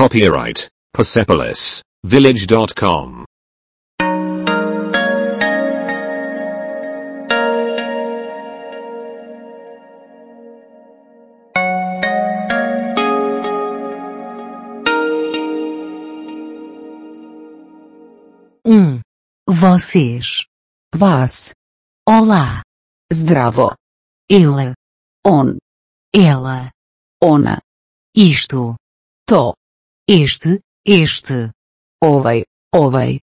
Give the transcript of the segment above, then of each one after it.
Copyright Persepolis Village.com. Um. Vocês. Vas. Olá. Zdravo. Ele. On. Ela. Ona. Isto. To. Este. Este. Ovaj. Ovaj.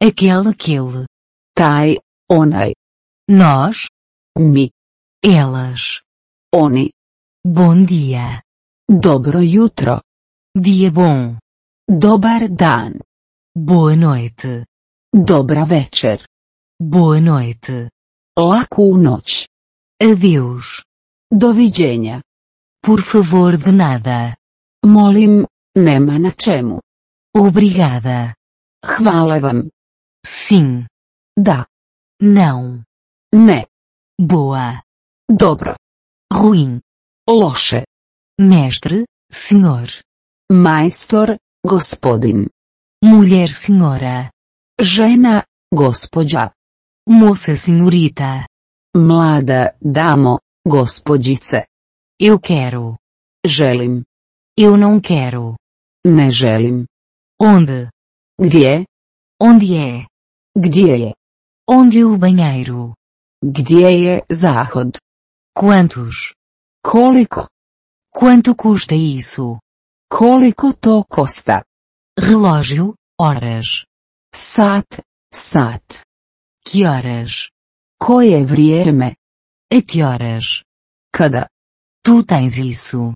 Aquele. Aquele. Taj. Onaj. Nós. Mi. Elas. Oni. Bom dia. Dobro jutro. Dia bom. Dobar dan. Boa noite. Dobra večer. Boa noite. Laku noć. Adeus. Doviđenja. Por favor de nada. Molim, nema na. Obrigada. Vam. Sim. Da. Não. Ne. Boa. Dobro. Ruim. Loše. Mestre, senhor. Majstor, gospodin. Mulher senhora. Žena, gospođa. Moça senhorita. Mlada damo, gospođice. Eu quero. Želim. Eu não quero. Ne želim. Onde? Gdje? Onde é? Gdje je? Onde é o banheiro? Gdje je zahod? Quantos? Koliko? Quanto custa isso? Koliko to kosta? Relógio, horas. Sat, sat. Que horas? Koje vrijeme? A que horas? Kada? Tu tens isso.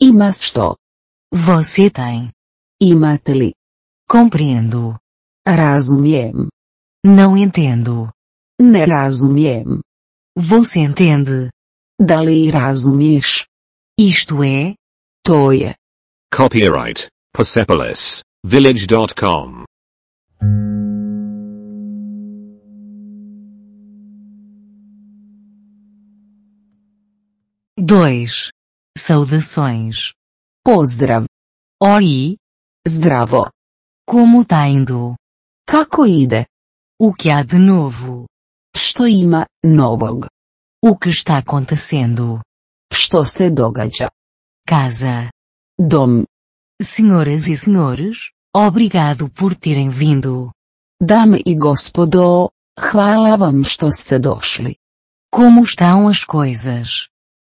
Imaš što? Você tem. Imate li? Compreendo. Razumijem. Não entendo. Ne razumijem. Você entende? Da li razumiješ? Isto é? To je. Copyright Persepolis Village.com. Dois. Saudações. Pozdrav. Oi, Zdravo. como tá indo? Kako ide? O que há de novo? Što ima novog? O que está acontecendo? Što se događa? Casa. Dom. Senhoras e senhores, obrigado por terem vindo. Dame i gospodo, hvala vam što ste došli. Como estão as coisas?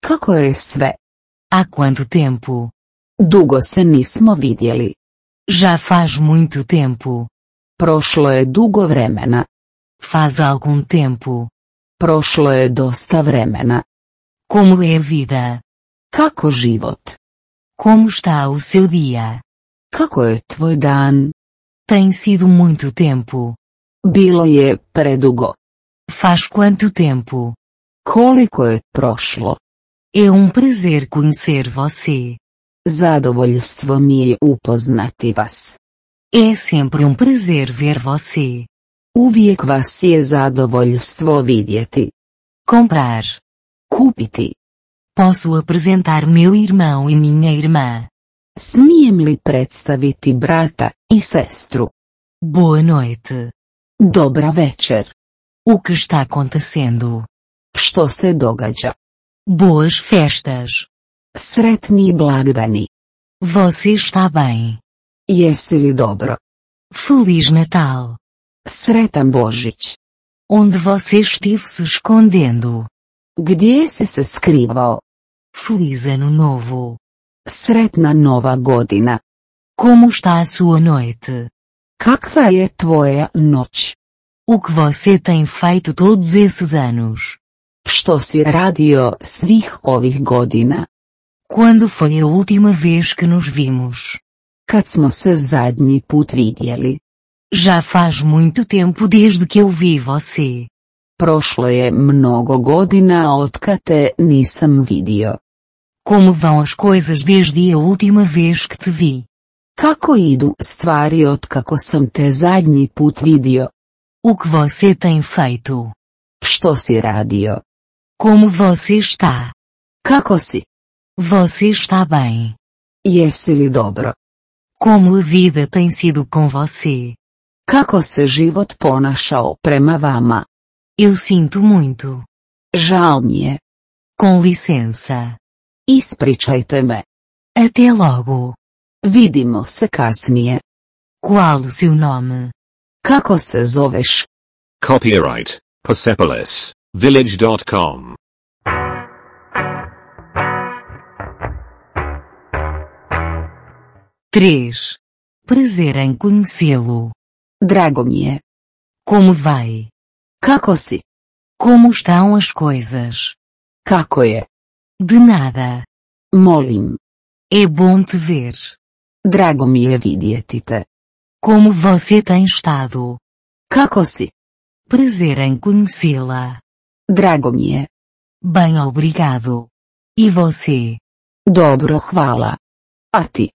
Kako je sve? Há quanto tempo? Dugo se nismo vidjeli. Já faz muito tempo. Prošlo je dugo vremena. Faz algum tempo. Prošlo je dosta vremena. Como é a vida? Kako život? Como está o seu dia? Kako je tvoj dan? Tem sido muito tempo. Bilo je predugo. Faz quanto tempo? Koliko je prošlo? É um prazer conhecer você. Zadovoljstvo mi je upoznati vas. É sempre um prazer ver você. Uvijek vas je zadovoljstvo vidjeti. Comprar. Kupiti. Posso apresentar meu irmão e minha irmã. Smijem li predstaviti brata i sestru? Boa noite. Dobra večer. O que está acontecendo? Što se događa? Boas festas. Sretni blagdani. Você está bem. Jesi li dobro? Feliz Natal. Sretan Božić. Onde você esteve se escondendo? Gdje si se skrivao? Feliz Ano Novo. Sretna nova godina. Como está a sua noite? Kakva je tvoja noć? O que você tem feito todos esses anos? Što si radio svih ovih godina? Quando foi a última vez que nos vimos? Kad smo se zadnji put vidjeli? Já faz muito tempo desde que eu vi você. Prošlo je mnogo godina otkad te nisam vidio. Como vão as coisas desde a última vez que te vi? Kako idu stvari otkako sam te zadnji put vidio? O que você tem feito? Što si radio? Como você está? Kako si? Você está bem. Jesi li dobro? Como a vida tem sido com você? Kako se život ponašao prema vama? Eu sinto muito. Žao mi je. Com licença. Ispričajte me. Até logo. Vidimo se kasnije. Qual o seu nome? Kako se zoveš? Copyright Persepolis Village.com. Três. Prazer em conhecê-lo. Drago mi je. Como vai? Kako si? Como estão as coisas? Kako je? De nada. Molim. É bom te ver. Drago mi je vidjeti te. Como você tem estado? Kako si? Prazer em conhecê-la. Drago mi je. Bem obrigado. E você? Dobro hvala. A ti?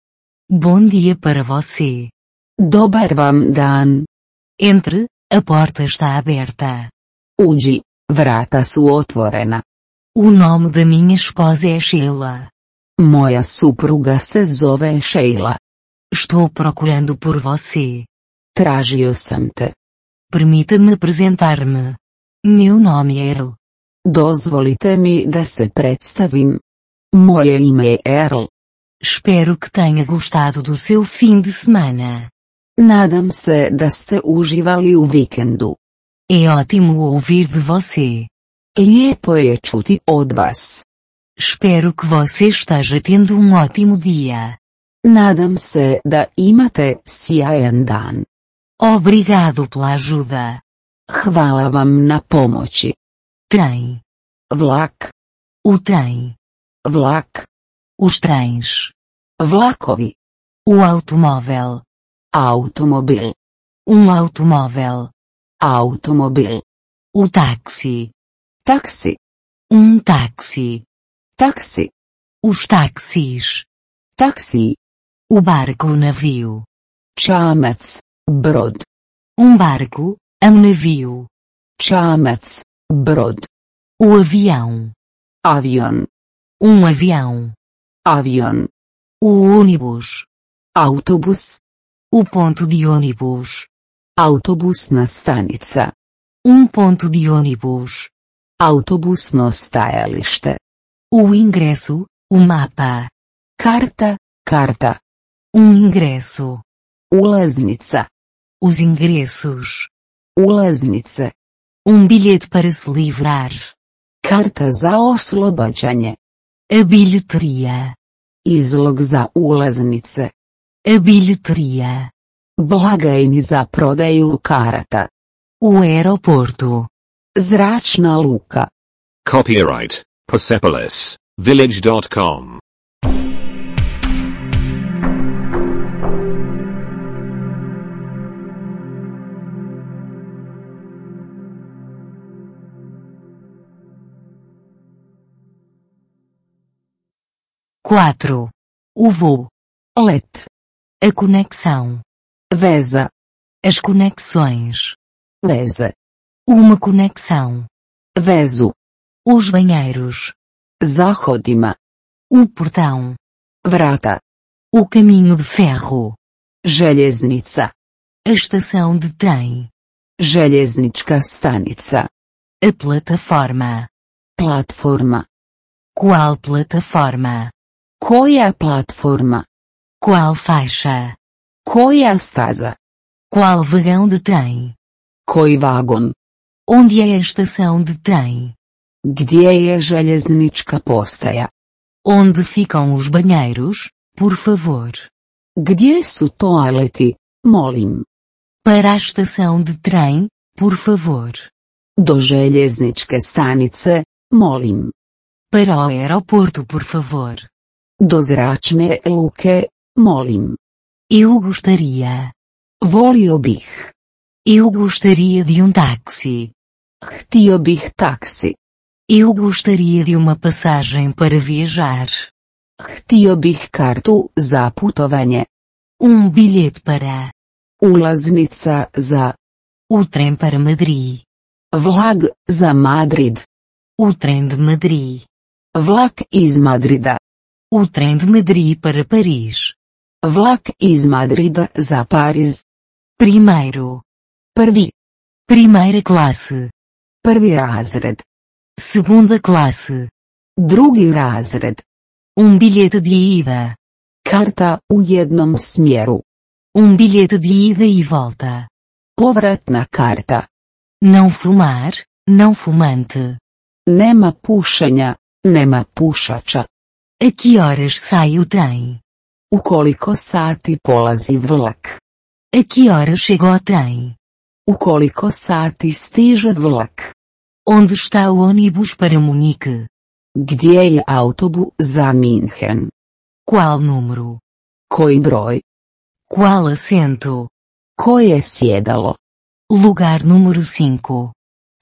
Bom dia para você. Dobar vam dan. Entre, a porta está aberta. Uđi, vrata su otvorena. O nome da minha esposa é Sheila. Moja supruga se zove Sheila. Estou procurando por você. Tražio sam te. Permita-me apresentar-me. Meu nome é Earl. Dozvolite mi da se predstavim. Moje ime je Earl. Espero que tenha gostado do seu fim de semana. Nadam se da ste uživali u vikendu. É ótimo ouvir de você. Lijepo je čuti od vas. Espero que você esteja tendo um ótimo dia. Nadam se da imate sjajan dan. Obrigado pela ajuda. Hvala vam na pomoći. Trem. Vlak, O trem. vlak, Os trens. vlakovi, O automóvel. automobil, Um automóvel. automobil, O táxi. taksi, Um táxi. taksi, Os táxis. taksi, O barco o navio. čamac, brod, Um barco, um navio. čamac, brod, O avião. avion, Um avião. Avion, O ônibus. autobus, O ponto de ônibus. autobusna stanica, Um ponto de ônibus. autobusno stajalište, O ingresso, o mapa. karta, karta, Um ingresso. ulaznica, Os ingressos. ulaznice, Um bilhete para se livrar. karta za oslobađanje, A bilheteria. Izlog za ulaznice, A bilheteria. blagajni za prodaju karata, O aeroporto. zračna luka, Copyright Persepolis Village.com. Quatro. O voo. let, A conexão. veza, As conexões. veze, Uma conexão. vezu, Os banheiros. zahodima, O portão. vrata, O caminho de ferro. željeznica, A estação de trem. željeznička stanica, A plataforma. platforma, Qual plataforma? Koja platforma, Qual faixa? koja staza, Qual vagão de trem? koji vagon, Onde é a estação de trem? gdje je željeznička postaja, Onde ficam os banheiros, por favor? gdje su toaleti, molim, Para a estação de trem, por favor. do željezničke stanice, molim, Para o aeroporto, por favor. Do zračne luke, molim, Eu gostaria. volio bih, Eu gostaria de um táxi. htio bih taksi, Eu gostaria de uma passagem para viajar. htio bih kartu za putovanje, Um bilhete para ulaznica za, o trem para Madrid. vlag za Madrid, O trem de Madrid. vlak iz Madrida, O trem de Madrid para Paris. Vlak iz Madrida za Pariz. Primeiro. Prvi. Primeira classe. Prvi razred. Segunda classe. Drugi razred. Um bilhete de ida. Karta u jednom smjeru. Um bilhete de ida e volta. Povratna karta. Não fumar, não fumante. Nema pušenja, nema pušača. A que horas sai o trem? U koliko sati polazi vlak? A que horas chega o trem? U koliko sati stiže vlak? Onde está o ônibus para Munique? Gdje je autobu za Minhen? Qual número? Koji broj? Qual assento? Koje sjedalo? Lugar número 5.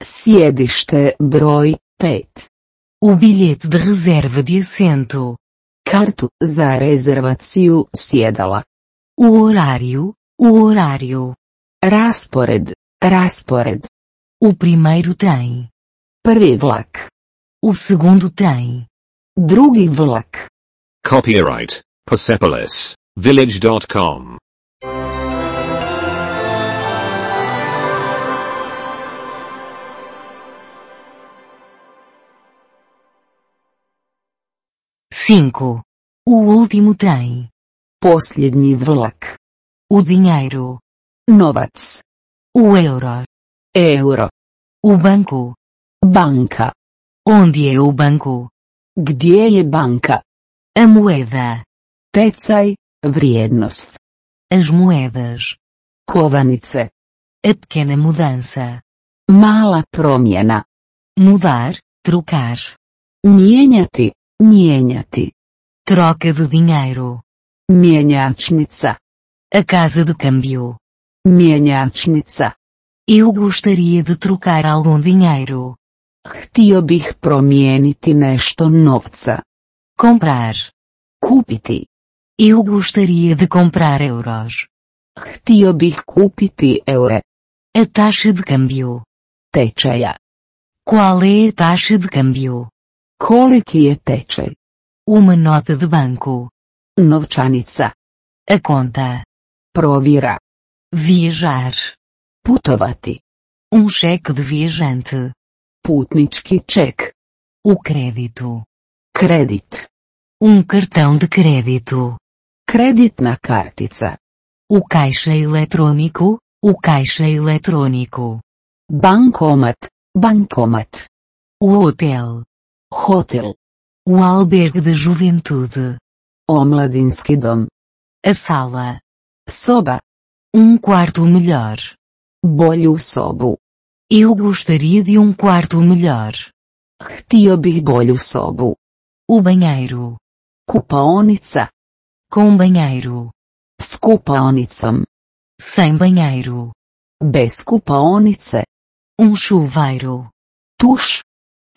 Sjedište broj 5. O bilhete de reserva de assento. Kartu za rezervaciju sjedala. O horário, o horário. Raspored, raspored. O primeiro trem. Prvi vlak. O segundo trem. Drugi vlak. Copyright Persepolis Village.com. Cinco. O último trem. Posljednji vlak. O dinheiro. Novac. O euro. Euro. O banco. Banka. Onde é o banco? Gdje je banka? A moeda. Tecaj, vrijednost. As moedas. Kovanice. A pequena mudança. Mala promjena. Mudar, trocar. Mijenjati, mijenjati. Troca de dinheiro. Mjenjačnica. A casa de câmbio. Mjenjačnica. Eu gostaria de trocar algum dinheiro. Htio bih promijeniti nešto novca. Comprar. Kupiti. Eu gostaria de comprar euros. Htio bih kupiti eure. A taxa de câmbio. Tečaja. Qual é a taxa de câmbio? Koliki je tečaj? Uma nota de banco. Novčanica. A conta. Provjera. Viajar. Putovati. Um cheque de viajante. Putnički ček. O crédito. Kredit. Um cartão de crédito. Kreditna kartica. O caixa eletrônico. O caixa eletrônico. Bankomat. Bankomat. O hotel. Hotel. O albergue da juventude. Omladinski dom. A sala. Soba. Um quarto melhor. Bolju sobu. Eu gostaria de um quarto melhor. Htio bih bolju sobu. O banheiro. Kupaonica. Com banheiro. S. Sem banheiro. Bez kupaonice. Um chuveiro. Tuš.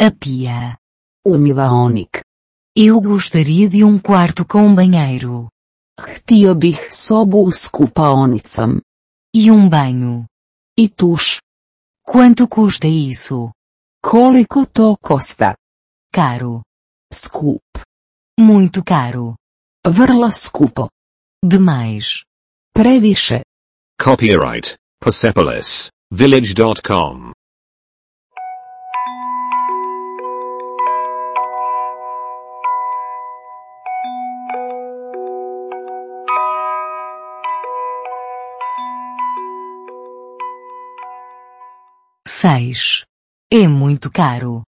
A pia. Umivaonik. Eu gostaria de um quarto com banheiro. Htio bih sobu s kupaonicom. E um banho. I tuš. Quanto custa isso? Koliko to kosta? Caro. Skup. Muito caro. Vrlo skupo. Demais. Previše. Copyright Persepolis Village.com. Seis. É muito caro.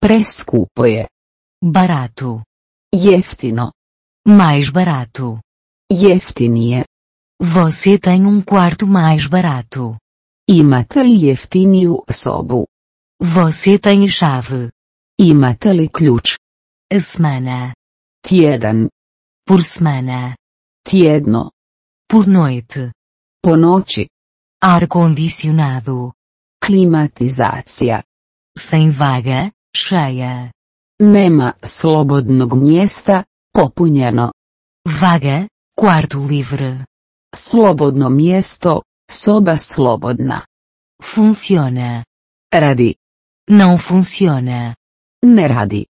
Preskupo je. Barato. Jeftino. Mais barato. Jeftinije. Você tem um quarto mais barato. Imate li jeftiniju sobu? Você tem a chave. Imate li ključ? A semana. Tjedan. Por semana. Tjedno. Por noite. Po noći. Ar-condicionado. Klimatizacija. Sem vaga, cheia. Nema slobodnog mjesta, popunjeno. Vaga, quarto livre. Slobodno mjesto, soba slobodna. Funciona. Radi. Não funciona. Ne radi.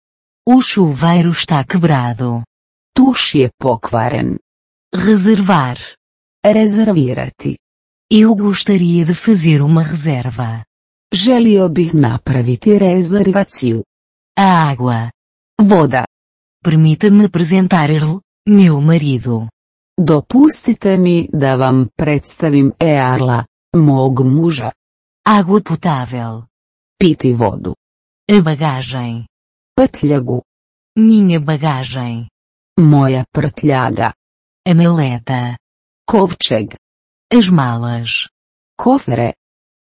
O chuveiro está quebrado. Tuš je pokvaren. Reservar. Rezervirati. Eu gostaria de fazer uma reserva. Želio bih napraviti rezervaciju. A água. Voda. Permita-me apresentar-lhe, meu marido. Dopustite mi da vam predstavim Earla, mog muža. Água potável. Piti vodu. A bagagem. Prtljagu. Minha bagagem. Moja prtljaga. A maleta. Kovčeg. As malas. Kofere.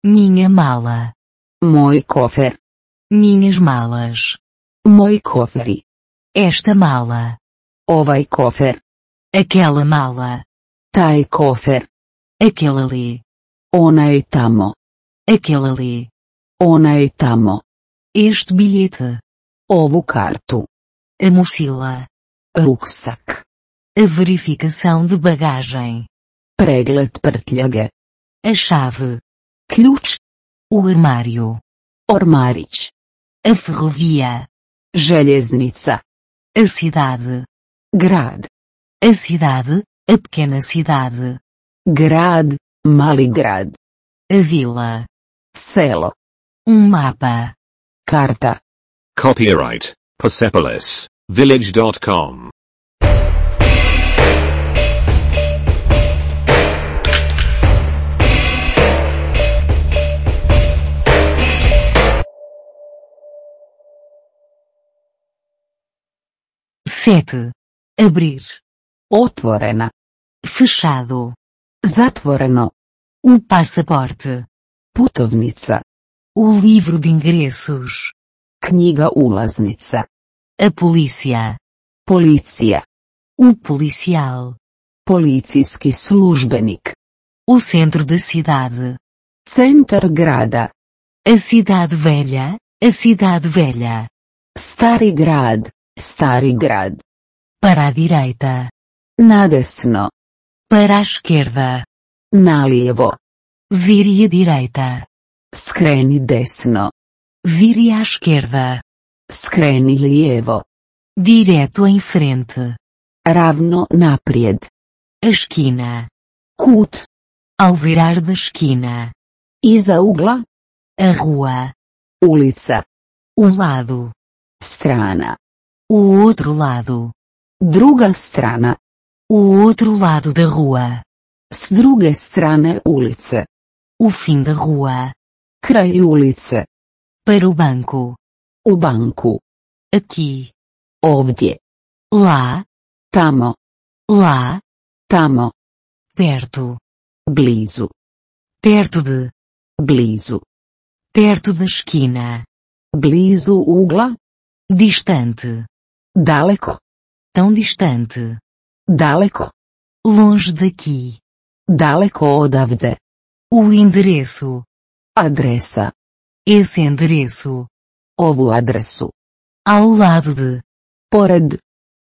Minha mala. Moj kofer. Minhas malas. Moji koferi. Esta mala. Ovaj kofer. Aquela mala. Taj kofer. Aquele ali. Onaj tamo. Aquele ali. Onaj tamo. Este bilhete. Ovu kartu. A mochila. Ruksak. A verificação de bagagem. Pregled prtljage. A chave. Ključ. O armário. Ormarić. A ferrovia. Željeznica. A cidade. Grad. A cidade, a pequena cidade. Grad, mali grad. A vila. Selo. Um mapa. Karta. Copyright Persepolis Village.com. Sete. Abrir. Otvorena. Fechado. Zatvoreno. O passaporte. Putovnica. O livro de ingressos. Knjiga ulaznica. A polícia. Policija. O policial. Policijski službenik. O centro da cidade. Centar grada. A cidade velha. A cidade velha. Stari grad. Stari grad. Para a direita. Nadesno. Para a esquerda. Nalijevo. Vire à direita. Skreni desno. Vire à esquerda. Skreni lijevo. Direto em frente. Ravno naprijed. A esquina. Kut. Ao virar da esquina. Iza ugla. A rua. Ulica. Um lado. Strana. O outro lado. Druga strana. O outro lado da rua. S druge strane ulice. O fim da rua. Kraj ulice. Para o banco. U banku. Aqui. Ovdje. Lá. Tamo. Lá. Tamo. Perto. Blizu. Perto de. Blizu. Perto da esquina. Blizu ugla. Distante. Daleko. Tão distante. Daleko. Longe daqui. Daleko odavde. O endereço. Adresa. Esse endereço. Ovu adresu. Ao lado de. Pored.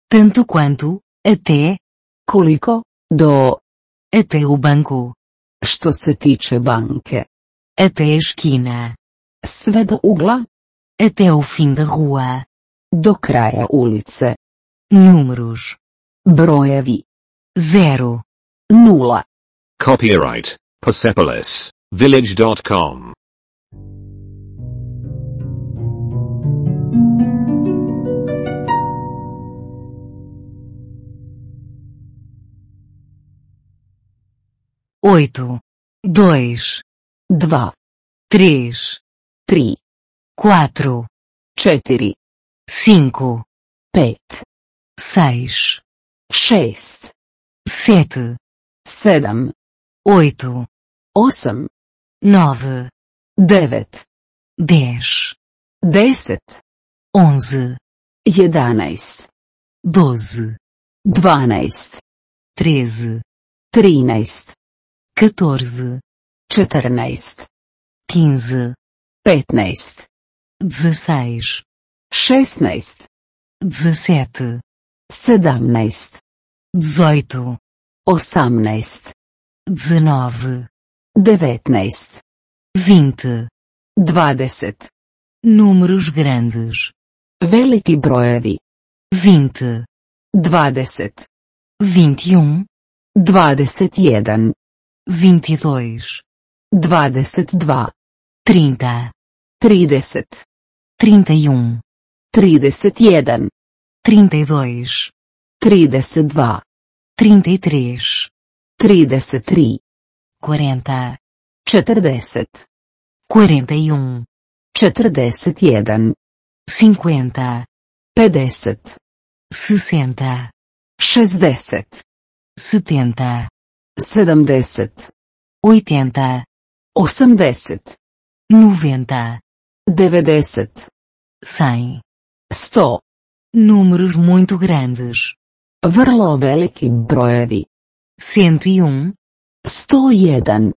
Tanto quanto, até, Koliko? Do. até o banco. Što se tiče banke. Até a esquina. Sve do ugla. Até o fim da rua. Do kraja ulice. Números. Brojevi. Zero. Nula. Copyright Persepolis Village.com. Oito. Dois. Dva. Três. Tri. Quatro. Četiri. Cinco. Pet. Seis. Šest. Sete. Sedam. Oito. Osam. Nove. Devet. Dez. Deset. Onze. Jedanaest. Doze. Dvanaest. Treze. Trinaest. Quatorze. Četrnaest. Quinze. Petnaest. Dezesseis. Šestnaest. Dezessete. Sedamnaest. Dezoito. Osamnaest. Dezenove. Devetnaest. Vinte. Dvadeset. Números grandes. Veliki brojevi. Vinte. Dvadeset. Vinte e um. 21, 22, 22, 30, 30, 31, 31, 32, 32, 33, 33, 40, 40, 41, 41, 50, 50, 60, 60, 70, 70, 80, 80, 90, 90, 100. 100. Números muito grandes. Vrlo veliki brojevi. 101, 101,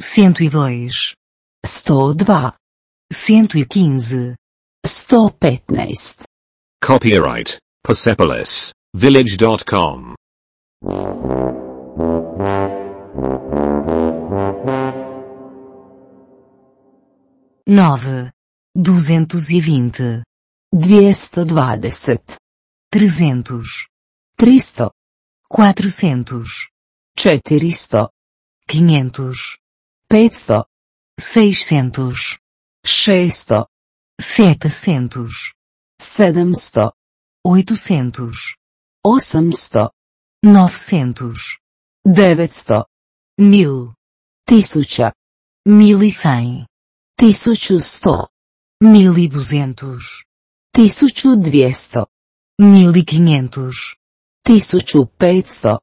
102, 102, 115. 115. Copyright Persepolis Village.com. nove, duzentos e vinte, 220, trezentos, 300, quatrocentos, 400, quinhentos, 500, seiscentos, 600, setecentos, 700, oitocentos, 800, novecentos, 900, mil, 1000, mil e cem, 1100, mil e duzentos, 1200, mil e quinhentos, 1500,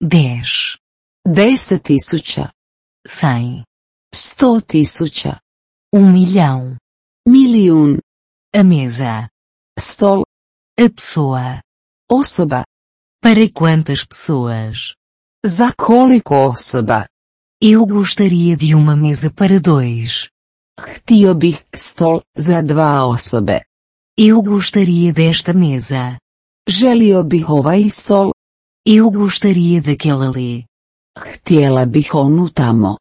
dez, 10.000, cem, 100.000, um milhão, milijun, a mesa, stol, a pessoa, osoba, para quantas pessoas? za koliko osoba. Eu gostaria de uma mesa para dois. Htio bih stol za dva osobe. Eu gostaria desta mesa. Želio bih ovaj stol, Eu gostaria daquele ali. htjela bih onu tamo.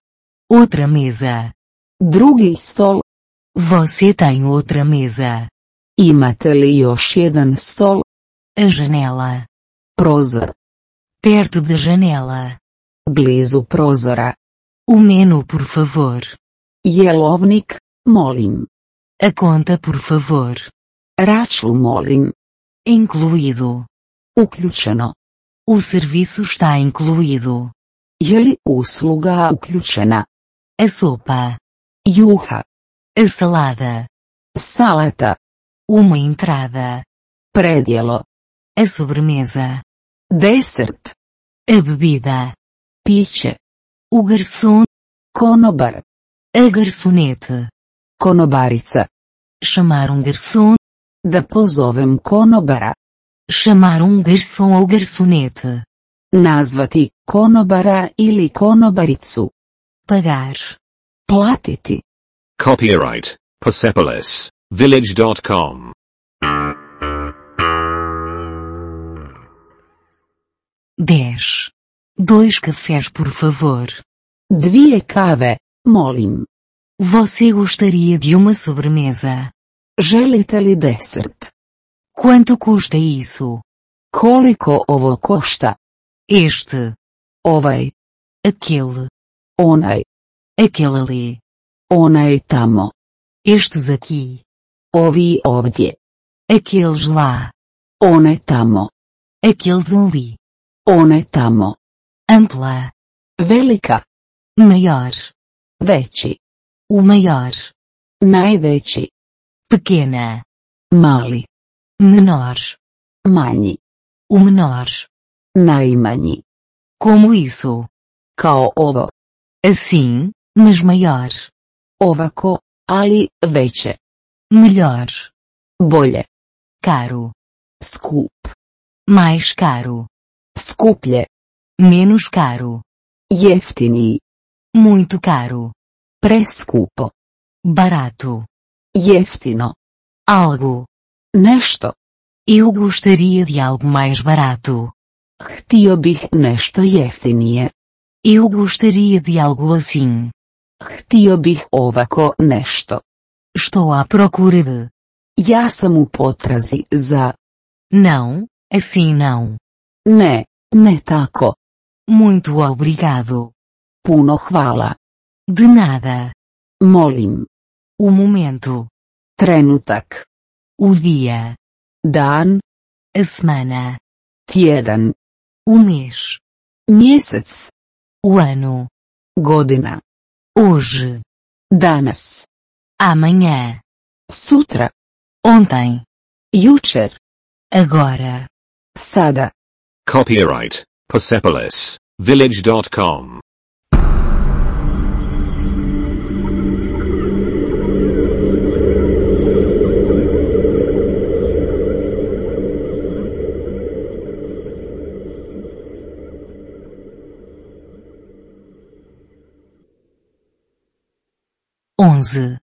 Outra mesa. Drugi stol, Você tem outra mesa. imate li još jedan stol, A janela. prozor, Perto da janela. blizu prozora. O menu por favor. Jelovnik, molim. A conta por favor. Račun molim. Incluído. Uključeno. O serviço está incluído. Je li usluga uključena? A sopa. Juha, A salada. salata, Uma entrada. predjelo, A sobremesa. desert, A bebida. piće, O garçom. konobar, A garçonete. konobarica. Chamar um garçom. Da pozovem konobara. Chamar um garçom ou garçonete. Nazvati konobara ili konobaricu. Pagar. Platiti. Copyright Persepolis Village.com. Dez. Dois cafés por favor. Dvije kave, molim. Você gostaria de uma sobremesa? Želite li desert? Quanto custa isso? Koliko ovo košta? Este. Ovaj, Aquele. onaj, Aquele ali. onaj tamo. Estes aqui. Ovi ovdje. Aqueles lá. One tamo. Aqueles ali. One tamo. Ampla. Velika. Maior. Veći. O maior. Najveći. Pequena. Mali. Menor. Manji. O menor. Najmanji. Como isso? Kao ovo. Assim, mas maior. Ovako, ali veće. Melhor. Bolje. Caro. Skup. Mais caro. Skuplje. Menos caro. Jeftiniji. Muito caro. Preskupo. Barato. Jeftino. Algo. Nešto. Eu gostaria de algo mais barato. Htio bih nešto jeftinije. Eu gostaria de algo assim. Htio bih ovako nešto. Estou à procura de. Ja sam u potrazi za... Não, assim não. Ne, ne tako. Muito obrigado. Puno hvala. De nada. Molim. O momento. Trenutak. O dia. Dan. A semana. Tjedan. O mês. Mjesec. O ano. Godina. Hoje. Danas. Amanhã. Sutra. Ontem. Jučer. Agora. Sada. Copyright Persepolis Village.com. Onze.